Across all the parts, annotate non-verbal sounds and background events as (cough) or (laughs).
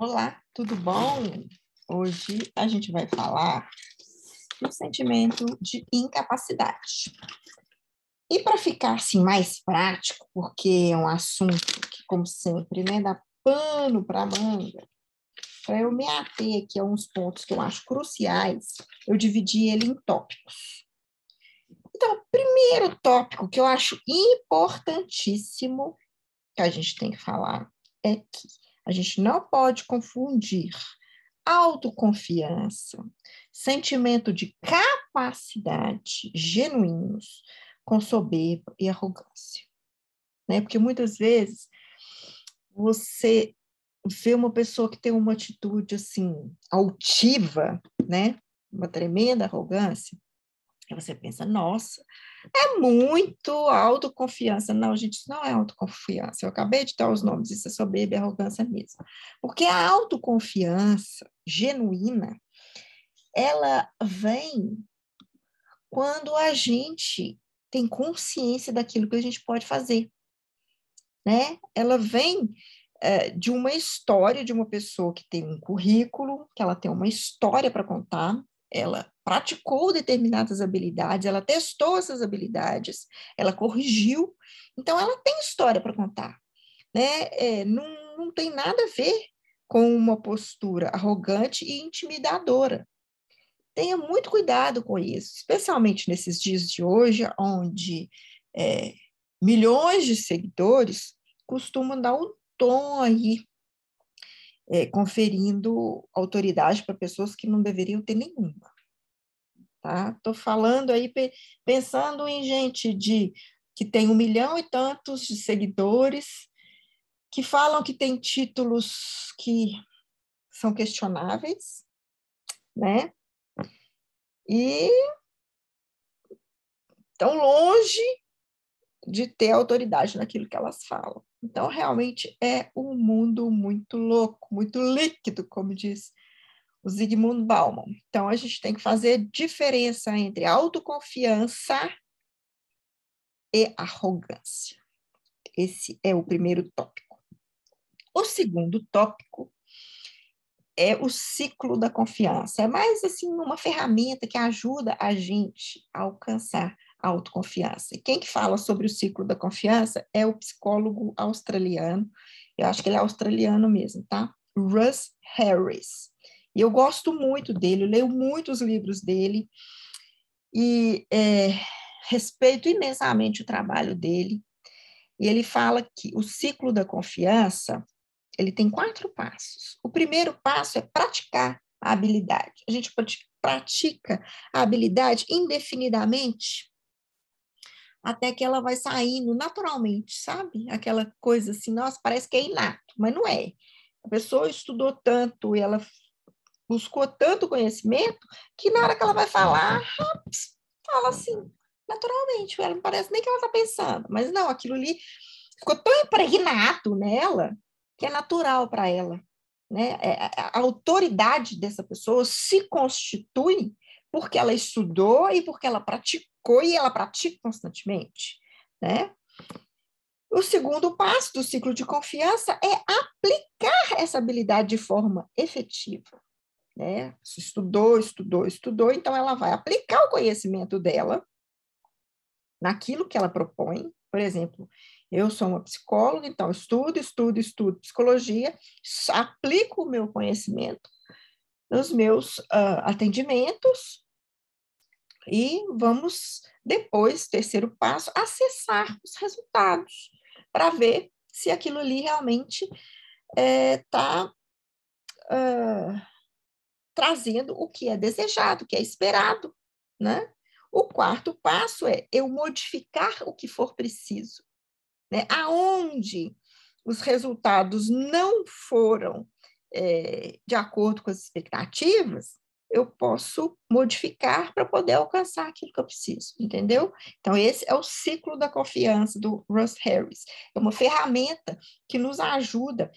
Olá, tudo bom? Hoje a gente vai falar do sentimento de incapacidade. E para ficar assim mais prático, porque é um assunto que, como sempre, né, dá pano para manga, para eu me ater aqui a uns pontos que eu acho cruciais, eu dividi ele em tópicos. Então, o primeiro tópico que eu acho importantíssimo que a gente tem que falar é que a gente não pode confundir autoconfiança, sentimento de capacidade genuínos com soberba e arrogância. Né? Porque muitas vezes você vê uma pessoa que tem uma atitude assim altiva, né? Uma tremenda arrogância, e você pensa, nossa, é muito autoconfiança. Não, gente, isso não é autoconfiança. Eu acabei de dar os nomes, isso é soberba e arrogância mesmo. Porque a autoconfiança genuína, ela vem quando a gente tem consciência daquilo que a gente pode fazer. Né? Ela vem é, de uma história de uma pessoa que tem um currículo, que ela tem uma história para contar, ela praticou determinadas habilidades, ela testou essas habilidades, ela corrigiu, então ela tem história para contar. Né? É, não, não tem nada a ver com uma postura arrogante e intimidadora. Tenha muito cuidado com isso, especialmente nesses dias de hoje, onde é, milhões de seguidores costumam dar um tom aí é, conferindo autoridade para pessoas que não deveriam ter nenhuma. Tá? Estou falando aí, pensando em gente de que tem um milhão e tantos de seguidores, que falam que tem títulos que são questionáveis, né? E tão longe de ter autoridade naquilo que elas falam. Então, realmente é um mundo muito louco, muito líquido, como diz o Zygmunt Bauman. Então, a gente tem que fazer diferença entre autoconfiança e arrogância. Esse é o primeiro tópico. O segundo tópico é o ciclo da confiança. É mais assim uma ferramenta que ajuda a gente a alcançar autoconfiança. E quem que fala sobre o ciclo da confiança é o psicólogo australiano, eu acho que ele é australiano mesmo, tá? Russ Harris. E eu gosto muito dele, leio muitos livros dele e é, respeito imensamente o trabalho dele. E ele fala que o ciclo da confiança ele tem quatro passos. O primeiro passo é praticar a habilidade. A gente pratica a habilidade indefinidamente até que ela vai saindo naturalmente, sabe? Aquela coisa assim, nossa, parece que é inato, mas não é. A pessoa estudou tanto ela buscou tanto conhecimento que na hora que ela vai falar, fala assim, naturalmente, ela não parece nem que ela está pensando, mas não, aquilo ali ficou tão impregnado nela que é natural para ela. Né? É, a autoridade dessa pessoa se constitui porque ela estudou e porque ela praticou e ela pratica constantemente, né? O segundo passo do ciclo de confiança é aplicar essa habilidade de forma efetiva. Né? Estudou, estudou, estudou, então ela vai aplicar o conhecimento dela naquilo que ela propõe. Por exemplo, eu sou uma psicóloga, então estudo, estudo, estudo psicologia, aplico o meu conhecimento nos meus uh, atendimentos e vamos depois, terceiro passo, acessar os resultados para ver se aquilo ali realmente está é, uh, trazendo o que é desejado, o que é esperado, né? O quarto passo é eu modificar o que for preciso, né? Aonde os resultados não foram é, de acordo com as expectativas, eu posso modificar para poder alcançar aquilo que eu preciso, entendeu? Então, esse é o ciclo da confiança do Russ Harris. É uma ferramenta que nos ajuda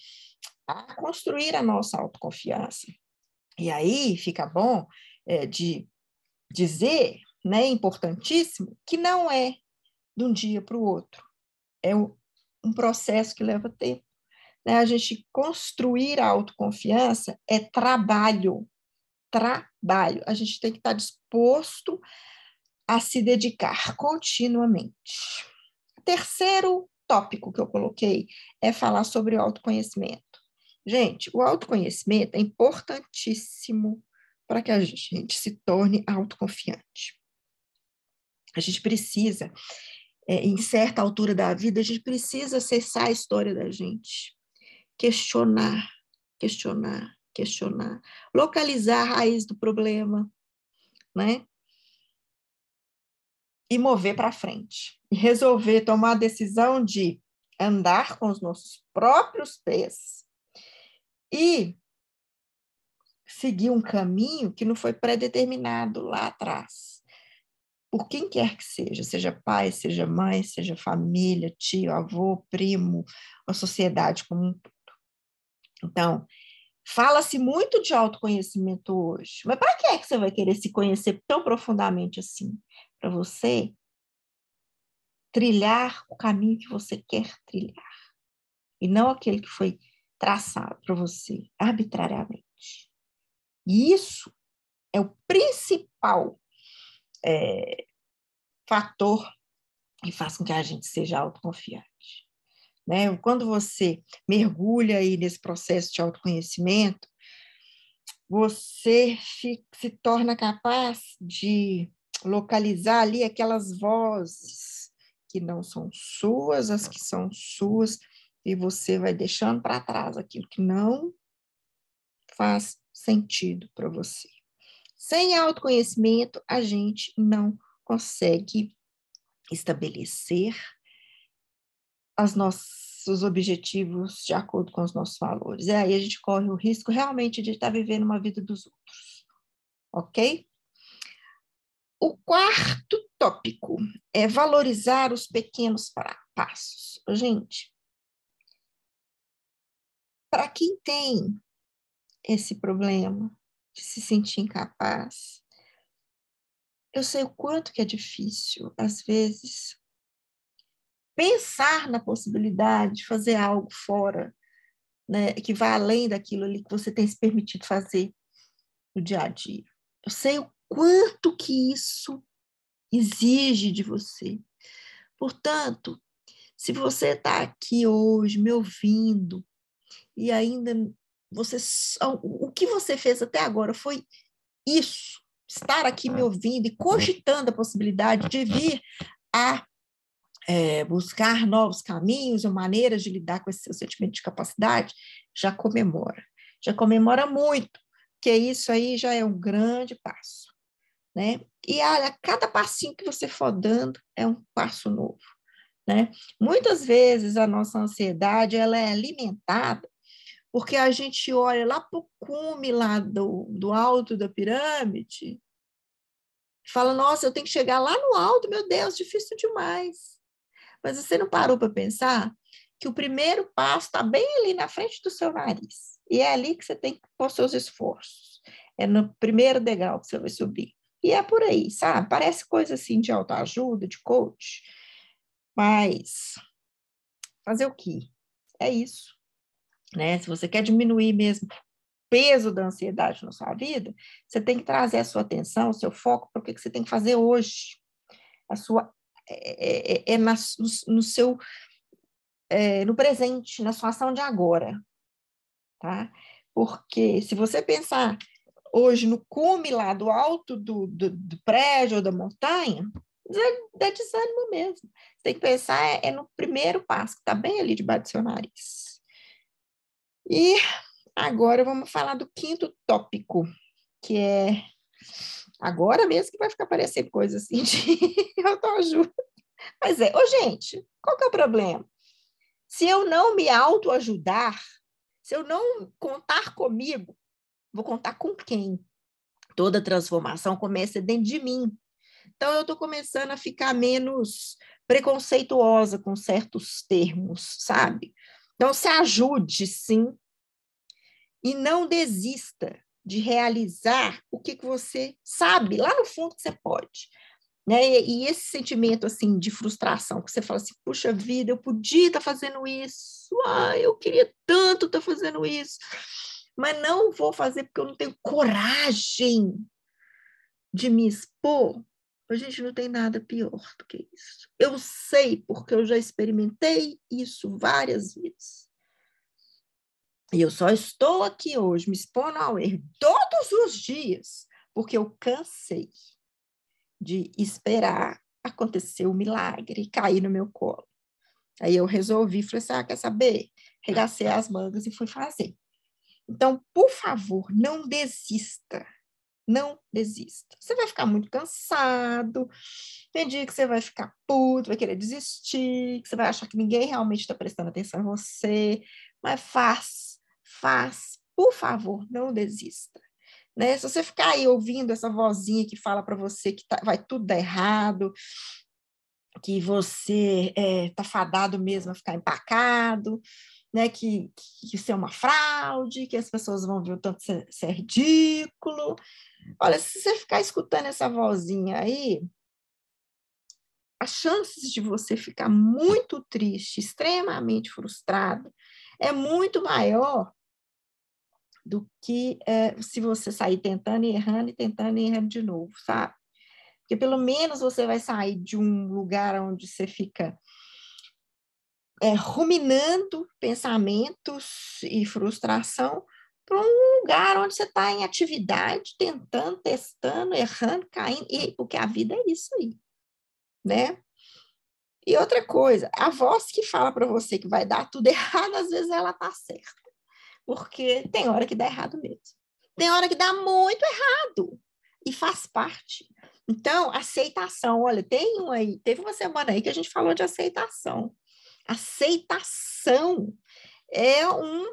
a construir a nossa autoconfiança. E aí fica bom é, de dizer, né, importantíssimo, que não é de um dia para o outro. É um processo que leva tempo. né, a gente construir a autoconfiança é trabalho. Trabalho. A gente tem que estar disposto a se dedicar continuamente. Terceiro tópico que eu coloquei é falar sobre o autoconhecimento. Gente, o autoconhecimento é importantíssimo para que a gente se torne autoconfiante. A gente precisa, é, em certa altura da vida, a gente precisa acessar a história da gente, questionar, questionar, questionar, localizar a raiz do problema, né? E mover para frente. E resolver tomar a decisão de andar com os nossos próprios pés e seguir um caminho que não foi predeterminado lá atrás. Por quem quer que seja, seja pai, seja mãe, seja família, tio, avô, primo, a sociedade como um todo. Então, fala-se muito de autoconhecimento hoje, mas para que é que você vai querer se conhecer tão profundamente assim? Para você trilhar o caminho que você quer trilhar, e não aquele que foi traçado para você arbitrariamente. E isso é o principal é, fator que faz com que a gente seja autoconfiante. Né? Quando você mergulha aí nesse processo de autoconhecimento, você se torna capaz de localizar ali aquelas vozes que não são suas, as que são suas, e você vai deixando para trás aquilo que não faz sentido para você. Sem autoconhecimento, a gente não consegue estabelecer os nossos objetivos de acordo com os nossos valores. E aí a gente corre o risco realmente de estar vivendo uma vida dos outros. Ok? O quarto tópico é valorizar os pequenos passos. Gente, para quem tem esse problema de se sentir incapaz, eu sei o quanto que é difícil, às vezes, pensar na possibilidade de fazer algo fora, né, que vá além daquilo ali que você tem se permitido fazer no dia a dia. Eu sei o quanto que isso exige de você. Portanto, se você está aqui hoje me ouvindo e ainda você o que você fez até agora foi isso, estar aqui me ouvindo e cogitando a possibilidade de vir a é, buscar novos caminhos ou maneiras de lidar com esse seu sentimento de capacidade, já comemora, já comemora muito, que isso aí já é um grande passo, né? E olha, cada passinho que você for dando é um passo novo, né? Muitas vezes a nossa ansiedade ela é alimentada porque a gente olha lá para o cume lá do, do alto da pirâmide, fala, nossa, eu tenho que chegar lá no alto, meu Deus, difícil demais. Mas você não parou para pensar que o primeiro passo está bem ali na frente do seu nariz. E é ali que você tem que pôr seus esforços. É no primeiro degrau que você vai subir. E é por aí, sabe? Parece coisa assim de autoajuda, de coach. Mas fazer o quê? É isso né? Se você quer diminuir mesmo o peso da ansiedade na sua vida, você tem que trazer a sua atenção, o seu foco para o que você tem que fazer hoje. A sua é, é, é na, no, no, seu é, no presente, na sua ação de agora, tá? Porque se você pensar hoje no cume lá do alto do, do, do prédio ou da montanha, dá desânimo mesmo. Você tem que pensar é, é no primeiro passo, que está bem ali debaixo do seu nariz. E agora vamos falar do quinto tópico, que é agora mesmo que vai ficar parecendo coisa assim de (laughs) autoajuda. Mas é, ô gente, qual que é o problema? Se eu não me autoajudar, se eu não contar comigo, vou contar com quem? Toda transformação começa dentro de mim. Então, eu estou começando a ficar menos preconceituosa com certos termos, sabe? Então, se ajude, sim, e não desista de realizar o que, que você sabe lá no fundo que você pode. Né? E, esse sentimento assim de frustração, que você fala assim, puxa vida, eu podia estar tá fazendo isso, ah, eu queria tanto estar tá fazendo isso, mas não vou fazer porque eu não tenho coragem de me expor. A gente não tem nada pior do que isso. Eu sei porque eu já experimentei isso várias vezes. E eu só estou aqui hoje me expondo ao erro todos os dias porque eu cansei de esperar acontecer o milagre, cair no meu colo. Aí eu resolvi, falei assim, ah, quer saber? Regacei as mangas e fui fazer. Então, por favor, não desista. Não desista. Você vai ficar muito cansado, tem dia que você vai ficar puto, vai querer desistir, que você vai achar que ninguém realmente está prestando atenção em você, mas faz, faz, por favor, não desista. Né? Se você ficar aí ouvindo essa vozinha que fala para você que tá, vai tudo dar errado, que você está é, tá fadado mesmo a ficar empacado, né? que, que isso é uma fraude, que as pessoas vão ver o tanto você é ridículo. Olha, se você ficar escutando essa vozinha aí, as chances de você ficar muito triste, extremamente frustrado, é muito maior do que é, se você sair tentando e errando e tentando e errando de novo, sabe? Porque pelo menos você vai sair de um lugar onde você fica é, ruminando pensamentos e frustração para um lugar onde você está em atividade, tentando, testando, errando, caindo, e, porque a vida é isso aí, né? E outra coisa, a voz que fala para você que vai dar tudo (laughs) errado, às vezes ela tá certa porque tem hora que dá errado mesmo. Tem hora que dá muito errado e faz parte. Então, aceitação, olha, tem um aí, teve uma semana aí que a gente falou de aceitação. Aceitação é um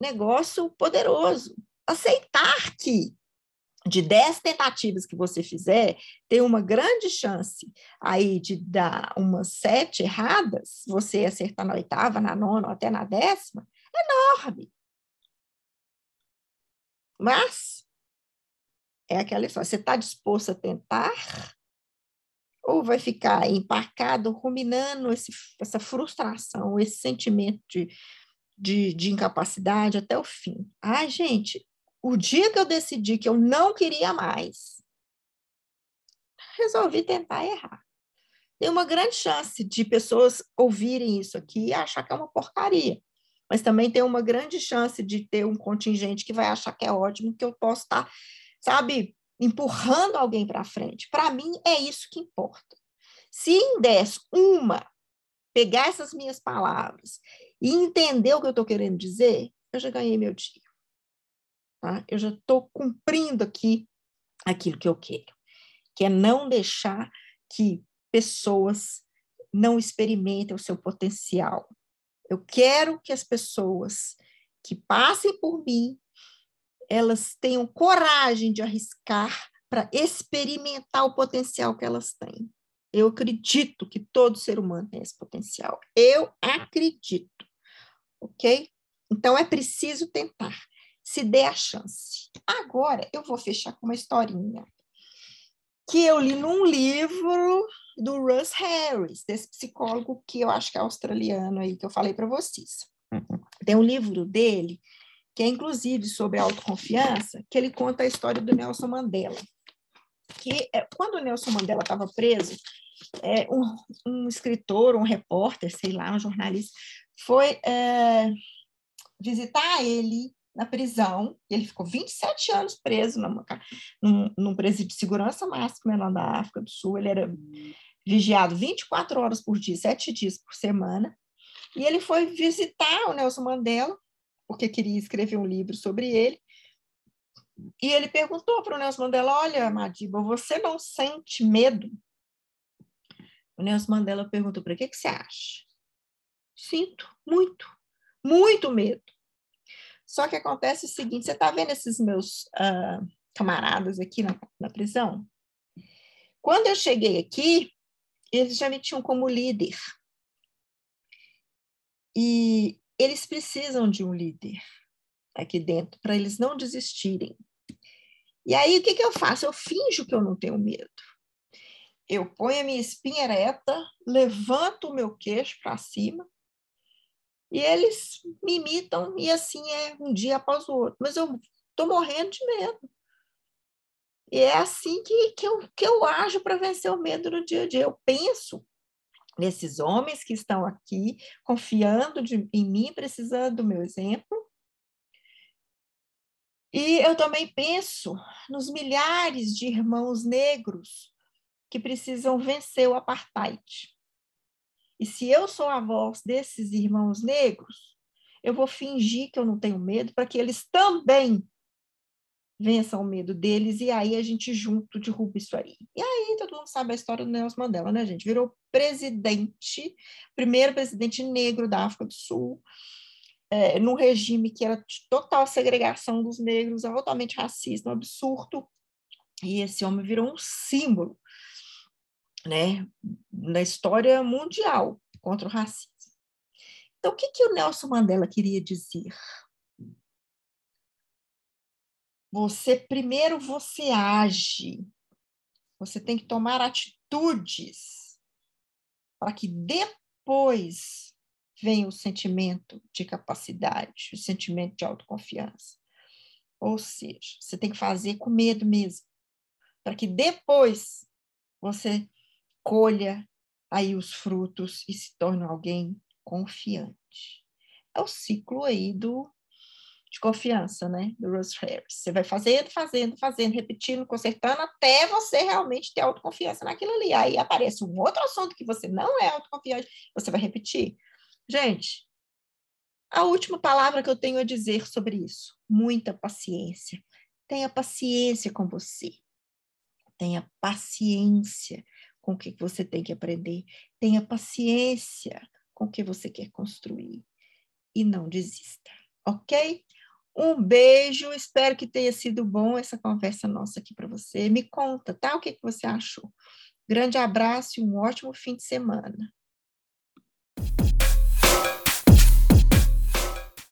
negócio poderoso. Aceitar que de 10 tentativas que você fizer, tem uma grande chance aí de dar umas sete erradas, você acertar na oitava, na nona ou até na décima, é enorme. Mas é aquela história, você está disposto a tentar? Ou vai ficar empacado, ruminando esse, essa frustração, esse sentimento de, de, de incapacidade até o fim? Ai, gente, o dia que eu decidi que eu não queria mais, resolvi tentar errar. Tem uma grande chance de pessoas ouvirem isso aqui e achar que é uma porcaria mas também tem uma grande chance de ter um contingente que vai achar que é ótimo, que eu posso estar, sabe, empurrando alguém para frente. Para mim, é isso que importa. Se em 10, uma, pegar essas minhas palavras e entender o que eu estou querendo dizer, eu já ganhei meu dia. Tá? Eu já estou cumprindo aqui aquilo que eu quero, que é não deixar que pessoas não experimentem o seu potencial, eu quero que as pessoas que passem por mim, elas tenham coragem de arriscar para experimentar o potencial que elas têm. Eu acredito que todo ser humano tem esse potencial. Eu acredito. Ok? Então é preciso tentar. Se dê a chance. Agora eu vou fechar com uma historinha que eu li num livro do Russ Harris, desse psicólogo que eu acho que é australiano aí, que eu falei para vocês. Uhum. Tem um livro dele, que é inclusive sobre autoconfiança, que ele conta a história do Nelson Mandela. Que é, quando o Nelson Mandela estava preso, é, um, um, escritor, um repórter, sei lá, um jornalista, foi é, visitar ele na prisão, ele ficou 27 anos preso numa, num, num presídio de segurança máxima lá da África do Sul, ele era vigiado 24 horas por dia, sete dias por semana, e ele foi visitar o Nelson Mandela, porque queria escrever um livro sobre ele, e ele perguntou para o Nelson Mandela, olha, Madiba, você não sente medo? O Nelson Mandela perguntou para que, que você acha? Sinto muito, muito medo. Só que acontece o seguinte, você está vendo esses meus uh, camaradas aqui na, na prisão? Quando eu cheguei aqui, eles já me tinham como líder. E eles precisam de um líder aqui dentro para eles não desistirem. E aí o que, que eu faço? Eu finjo que eu não tenho medo. eu ponho a minha espinha ereta, levanto o meu queixo para cima, e eles me imitam, e assim é um dia após o outro. Mas eu estou morrendo de medo. E é assim que, que, eu, que eu ajo para vencer o medo no dia a dia. Eu penso nesses homens que estão aqui, confiando de, em mim, precisando do meu exemplo. E eu também penso nos milhares de irmãos negros que precisam vencer o apartheid. E se eu sou a voz desses irmãos negros, eu vou fingir que eu não tenho medo para que eles também vençam o medo deles e aí a gente junto derruba isso aí. E aí todo mundo sabe a história do Nelson Mandela, né, gente? Virou presidente, primeiro presidente negro da África do Sul, é, num regime que era de total segregação dos negros, altamente racista, um absurdo. E esse homem virou um símbolo né, na história mundial contra o racismo. Então, o que, que o Nelson Mandela queria dizer? Você primeiro você age, você tem que tomar atitudes para que depois venha o sentimento de capacidade, o sentimento de autoconfiança. Ou seja, você tem que fazer com medo mesmo, para que depois você colha aí os frutos e se torne alguém confiante. É o ciclo aí do, de confiança, né? Do Rose Harris. Você vai fazendo, fazendo, fazendo, repetindo, consertando, até você realmente ter autoconfiança naquilo ali. Aí aparece um outro assunto que você não é autoconfiante, você vai repetir. Gente, a última palavra que eu tenho a dizer sobre isso: muita paciência. Tenha paciência com você. Tenha paciência com o que você tem que aprender. Tenha paciência com o que você quer construir e não desista, ok? Um beijo, espero que tenha sido bom essa conversa nossa aqui para você. Me conta, tá? O que, que você achou? Grande abraço e um ótimo fim de semana.